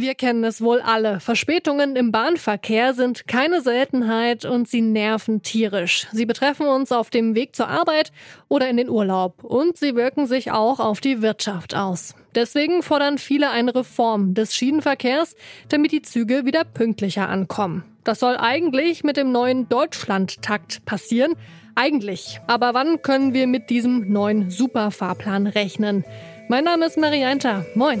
Wir kennen es wohl alle. Verspätungen im Bahnverkehr sind keine Seltenheit und sie nerven tierisch. Sie betreffen uns auf dem Weg zur Arbeit oder in den Urlaub und sie wirken sich auch auf die Wirtschaft aus. Deswegen fordern viele eine Reform des Schienenverkehrs, damit die Züge wieder pünktlicher ankommen. Das soll eigentlich mit dem neuen Deutschlandtakt passieren. Eigentlich. Aber wann können wir mit diesem neuen Superfahrplan rechnen? Mein Name ist Marianta. Moin.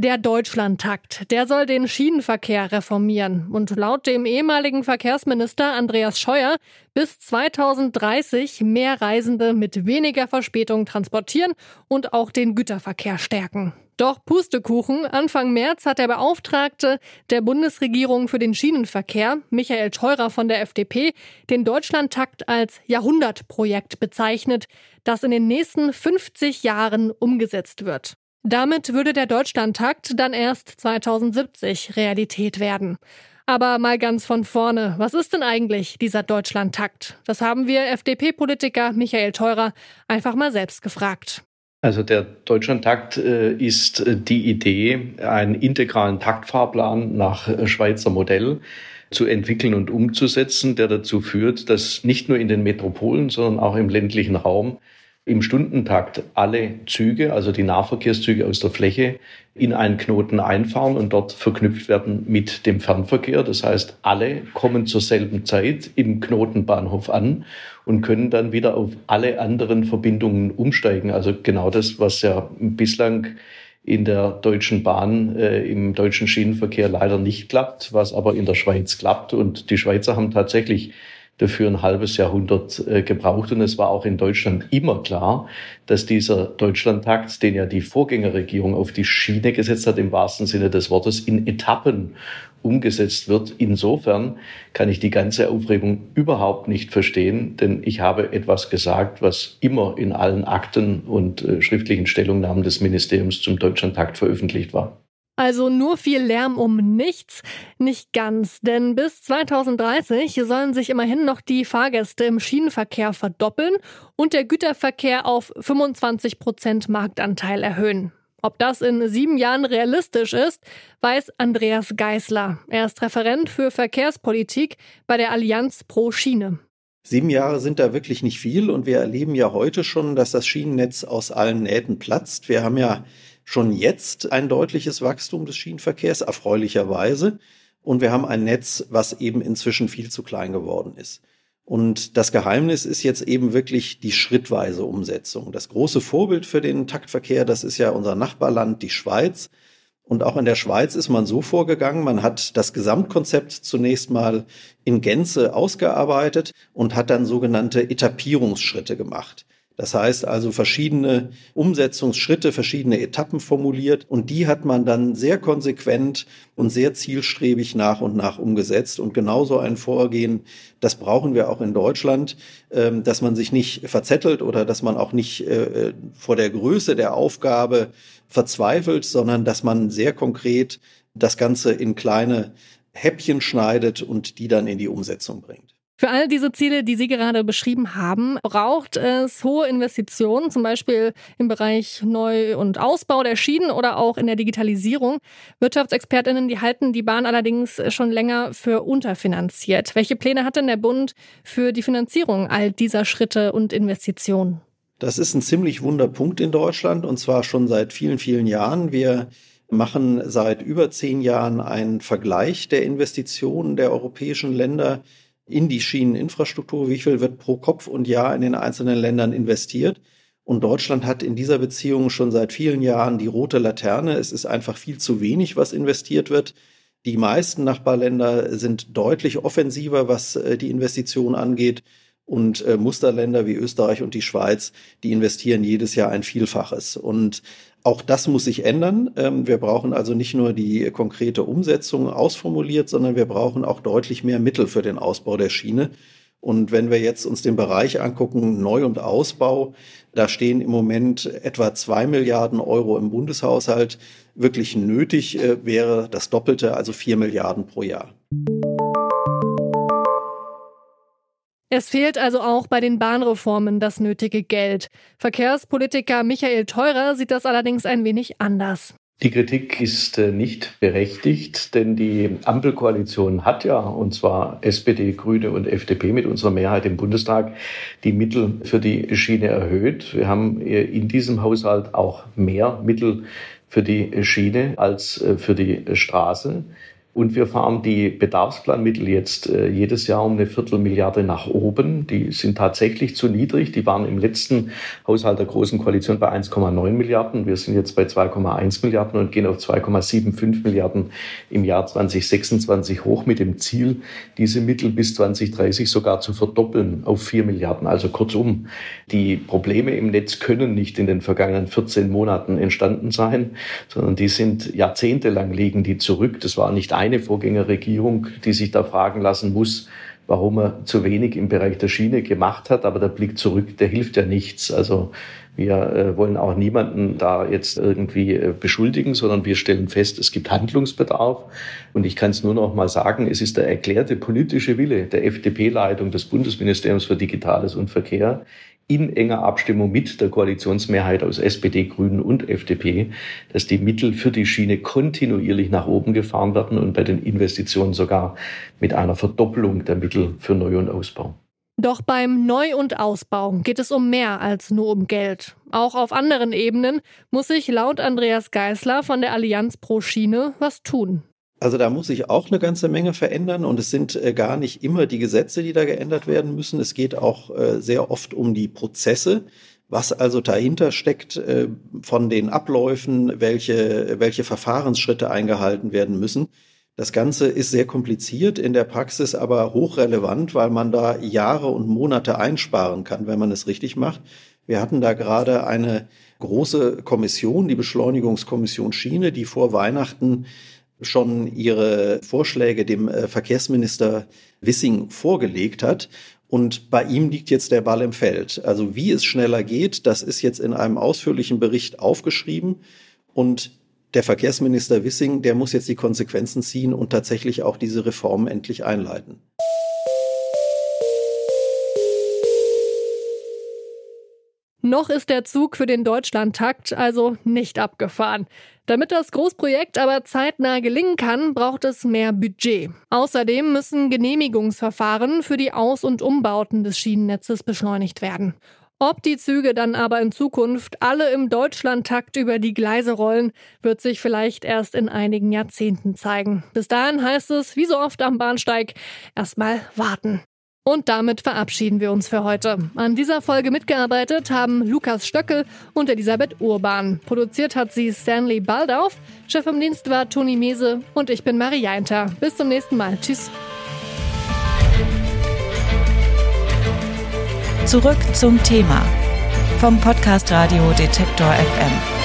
Der Deutschlandtakt, der soll den Schienenverkehr reformieren und laut dem ehemaligen Verkehrsminister Andreas Scheuer bis 2030 mehr Reisende mit weniger Verspätung transportieren und auch den Güterverkehr stärken. Doch Pustekuchen, Anfang März hat der Beauftragte der Bundesregierung für den Schienenverkehr, Michael Theurer von der FDP, den Deutschlandtakt als Jahrhundertprojekt bezeichnet, das in den nächsten 50 Jahren umgesetzt wird. Damit würde der Deutschlandtakt dann erst 2070 Realität werden. Aber mal ganz von vorne, was ist denn eigentlich dieser Deutschlandtakt? Das haben wir FDP-Politiker Michael Theurer einfach mal selbst gefragt. Also der Deutschlandtakt äh, ist die Idee, einen integralen Taktfahrplan nach äh, Schweizer Modell zu entwickeln und umzusetzen, der dazu führt, dass nicht nur in den Metropolen, sondern auch im ländlichen Raum im Stundentakt alle Züge, also die Nahverkehrszüge aus der Fläche, in einen Knoten einfahren und dort verknüpft werden mit dem Fernverkehr. Das heißt, alle kommen zur selben Zeit im Knotenbahnhof an und können dann wieder auf alle anderen Verbindungen umsteigen. Also genau das, was ja bislang in der Deutschen Bahn, äh, im deutschen Schienenverkehr leider nicht klappt, was aber in der Schweiz klappt. Und die Schweizer haben tatsächlich dafür ein halbes Jahrhundert äh, gebraucht. Und es war auch in Deutschland immer klar, dass dieser Deutschlandtakt, den ja die Vorgängerregierung auf die Schiene gesetzt hat, im wahrsten Sinne des Wortes, in Etappen umgesetzt wird. Insofern kann ich die ganze Aufregung überhaupt nicht verstehen, denn ich habe etwas gesagt, was immer in allen Akten und äh, schriftlichen Stellungnahmen des Ministeriums zum Deutschlandtakt veröffentlicht war. Also nur viel Lärm um nichts? Nicht ganz, denn bis 2030 sollen sich immerhin noch die Fahrgäste im Schienenverkehr verdoppeln und der Güterverkehr auf 25 Prozent Marktanteil erhöhen. Ob das in sieben Jahren realistisch ist, weiß Andreas Geißler. Er ist Referent für Verkehrspolitik bei der Allianz Pro Schiene. Sieben Jahre sind da wirklich nicht viel und wir erleben ja heute schon, dass das Schienennetz aus allen Nähten platzt. Wir haben ja schon jetzt ein deutliches Wachstum des Schienenverkehrs, erfreulicherweise. Und wir haben ein Netz, was eben inzwischen viel zu klein geworden ist. Und das Geheimnis ist jetzt eben wirklich die schrittweise Umsetzung. Das große Vorbild für den Taktverkehr, das ist ja unser Nachbarland, die Schweiz. Und auch in der Schweiz ist man so vorgegangen, man hat das Gesamtkonzept zunächst mal in Gänze ausgearbeitet und hat dann sogenannte Etappierungsschritte gemacht. Das heißt also verschiedene Umsetzungsschritte, verschiedene Etappen formuliert und die hat man dann sehr konsequent und sehr zielstrebig nach und nach umgesetzt. Und genauso ein Vorgehen, das brauchen wir auch in Deutschland, ähm, dass man sich nicht verzettelt oder dass man auch nicht äh, vor der Größe der Aufgabe verzweifelt, sondern dass man sehr konkret das Ganze in kleine Häppchen schneidet und die dann in die Umsetzung bringt. Für all diese Ziele, die Sie gerade beschrieben haben, braucht es hohe Investitionen, zum Beispiel im Bereich Neu- und Ausbau der Schienen oder auch in der Digitalisierung. Wirtschaftsexpertinnen, die halten die Bahn allerdings schon länger für unterfinanziert. Welche Pläne hat denn der Bund für die Finanzierung all dieser Schritte und Investitionen? Das ist ein ziemlich wunder Punkt in Deutschland und zwar schon seit vielen, vielen Jahren. Wir machen seit über zehn Jahren einen Vergleich der Investitionen der europäischen Länder in die Schieneninfrastruktur, wie viel wird pro Kopf und Jahr in den einzelnen Ländern investiert. Und Deutschland hat in dieser Beziehung schon seit vielen Jahren die rote Laterne. Es ist einfach viel zu wenig, was investiert wird. Die meisten Nachbarländer sind deutlich offensiver, was äh, die Investitionen angeht. Und äh, Musterländer wie Österreich und die Schweiz, die investieren jedes Jahr ein Vielfaches. Und auch das muss sich ändern. Ähm, wir brauchen also nicht nur die konkrete Umsetzung ausformuliert, sondern wir brauchen auch deutlich mehr Mittel für den Ausbau der Schiene. Und wenn wir jetzt uns den Bereich angucken, Neu- und Ausbau, da stehen im Moment etwa zwei Milliarden Euro im Bundeshaushalt. Wirklich nötig äh, wäre das Doppelte, also vier Milliarden pro Jahr. Es fehlt also auch bei den Bahnreformen das nötige Geld. Verkehrspolitiker Michael Theurer sieht das allerdings ein wenig anders. Die Kritik ist äh, nicht berechtigt, denn die Ampelkoalition hat ja, und zwar SPD, Grüne und FDP mit unserer Mehrheit im Bundestag, die Mittel für die Schiene erhöht. Wir haben äh, in diesem Haushalt auch mehr Mittel für die Schiene als äh, für die Straße. Und wir fahren die Bedarfsplanmittel jetzt äh, jedes Jahr um eine Viertelmilliarde nach oben. Die sind tatsächlich zu niedrig. Die waren im letzten Haushalt der Großen Koalition bei 1,9 Milliarden. Wir sind jetzt bei 2,1 Milliarden und gehen auf 2,75 Milliarden im Jahr 2026 hoch mit dem Ziel, diese Mittel bis 2030 sogar zu verdoppeln auf 4 Milliarden. Also kurzum, die Probleme im Netz können nicht in den vergangenen 14 Monaten entstanden sein, sondern die sind jahrzehntelang liegen die zurück. Das war nicht ein eine Vorgängerregierung, die sich da fragen lassen muss, warum er zu wenig im Bereich der Schiene gemacht hat. Aber der Blick zurück, der hilft ja nichts. Also wir äh, wollen auch niemanden da jetzt irgendwie äh, beschuldigen, sondern wir stellen fest, es gibt Handlungsbedarf. Und ich kann es nur noch mal sagen, es ist der erklärte politische Wille der FDP-Leitung des Bundesministeriums für Digitales und Verkehr, in enger Abstimmung mit der Koalitionsmehrheit aus SPD, Grünen und FDP, dass die Mittel für die Schiene kontinuierlich nach oben gefahren werden und bei den Investitionen sogar mit einer Verdoppelung der Mittel für Neu- und Ausbau. Doch beim Neu- und Ausbau geht es um mehr als nur um Geld. Auch auf anderen Ebenen muss sich laut Andreas Geisler von der Allianz pro Schiene was tun. Also da muss sich auch eine ganze Menge verändern und es sind äh, gar nicht immer die Gesetze, die da geändert werden müssen. Es geht auch äh, sehr oft um die Prozesse, was also dahinter steckt äh, von den Abläufen, welche, welche Verfahrensschritte eingehalten werden müssen. Das Ganze ist sehr kompliziert, in der Praxis aber hochrelevant, weil man da Jahre und Monate einsparen kann, wenn man es richtig macht. Wir hatten da gerade eine große Kommission, die Beschleunigungskommission Schiene, die vor Weihnachten schon ihre Vorschläge dem äh, Verkehrsminister Wissing vorgelegt hat. Und bei ihm liegt jetzt der Ball im Feld. Also wie es schneller geht, das ist jetzt in einem ausführlichen Bericht aufgeschrieben. Und der Verkehrsminister Wissing, der muss jetzt die Konsequenzen ziehen und tatsächlich auch diese Reform endlich einleiten. Noch ist der Zug für den Deutschlandtakt also nicht abgefahren. Damit das Großprojekt aber zeitnah gelingen kann, braucht es mehr Budget. Außerdem müssen Genehmigungsverfahren für die Aus- und Umbauten des Schienennetzes beschleunigt werden. Ob die Züge dann aber in Zukunft alle im Deutschlandtakt über die Gleise rollen, wird sich vielleicht erst in einigen Jahrzehnten zeigen. Bis dahin heißt es, wie so oft am Bahnsteig, erstmal warten. Und damit verabschieden wir uns für heute. An dieser Folge mitgearbeitet haben Lukas Stöckel und Elisabeth Urban. Produziert hat sie Stanley Baldauf. Chef im Dienst war Toni Mese und ich bin Marie Jainter. Bis zum nächsten Mal. Tschüss. Zurück zum Thema vom Podcast Radio Detektor FM.